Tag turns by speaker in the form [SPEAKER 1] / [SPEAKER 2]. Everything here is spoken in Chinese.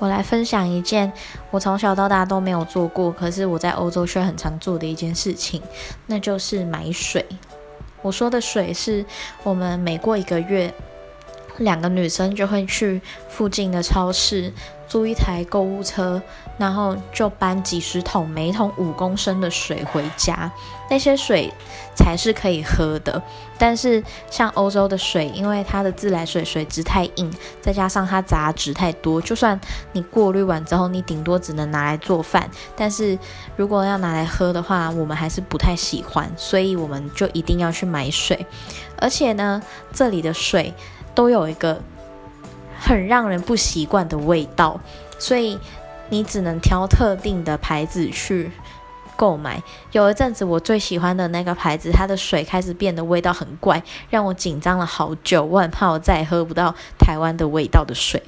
[SPEAKER 1] 我来分享一件我从小到大都没有做过，可是我在欧洲却很常做的一件事情，那就是买水。我说的水是我们每过一个月，两个女生就会去附近的超市。租一台购物车，然后就搬几十桶，每桶五公升的水回家。那些水才是可以喝的。但是像欧洲的水，因为它的自来水水质太硬，再加上它杂质太多，就算你过滤完之后，你顶多只能拿来做饭。但是如果要拿来喝的话，我们还是不太喜欢，所以我们就一定要去买水。而且呢，这里的水都有一个。很让人不习惯的味道，所以你只能挑特定的牌子去购买。有一阵子，我最喜欢的那个牌子，它的水开始变得味道很怪，让我紧张了好久。我很怕我再也喝不到台湾的味道的水。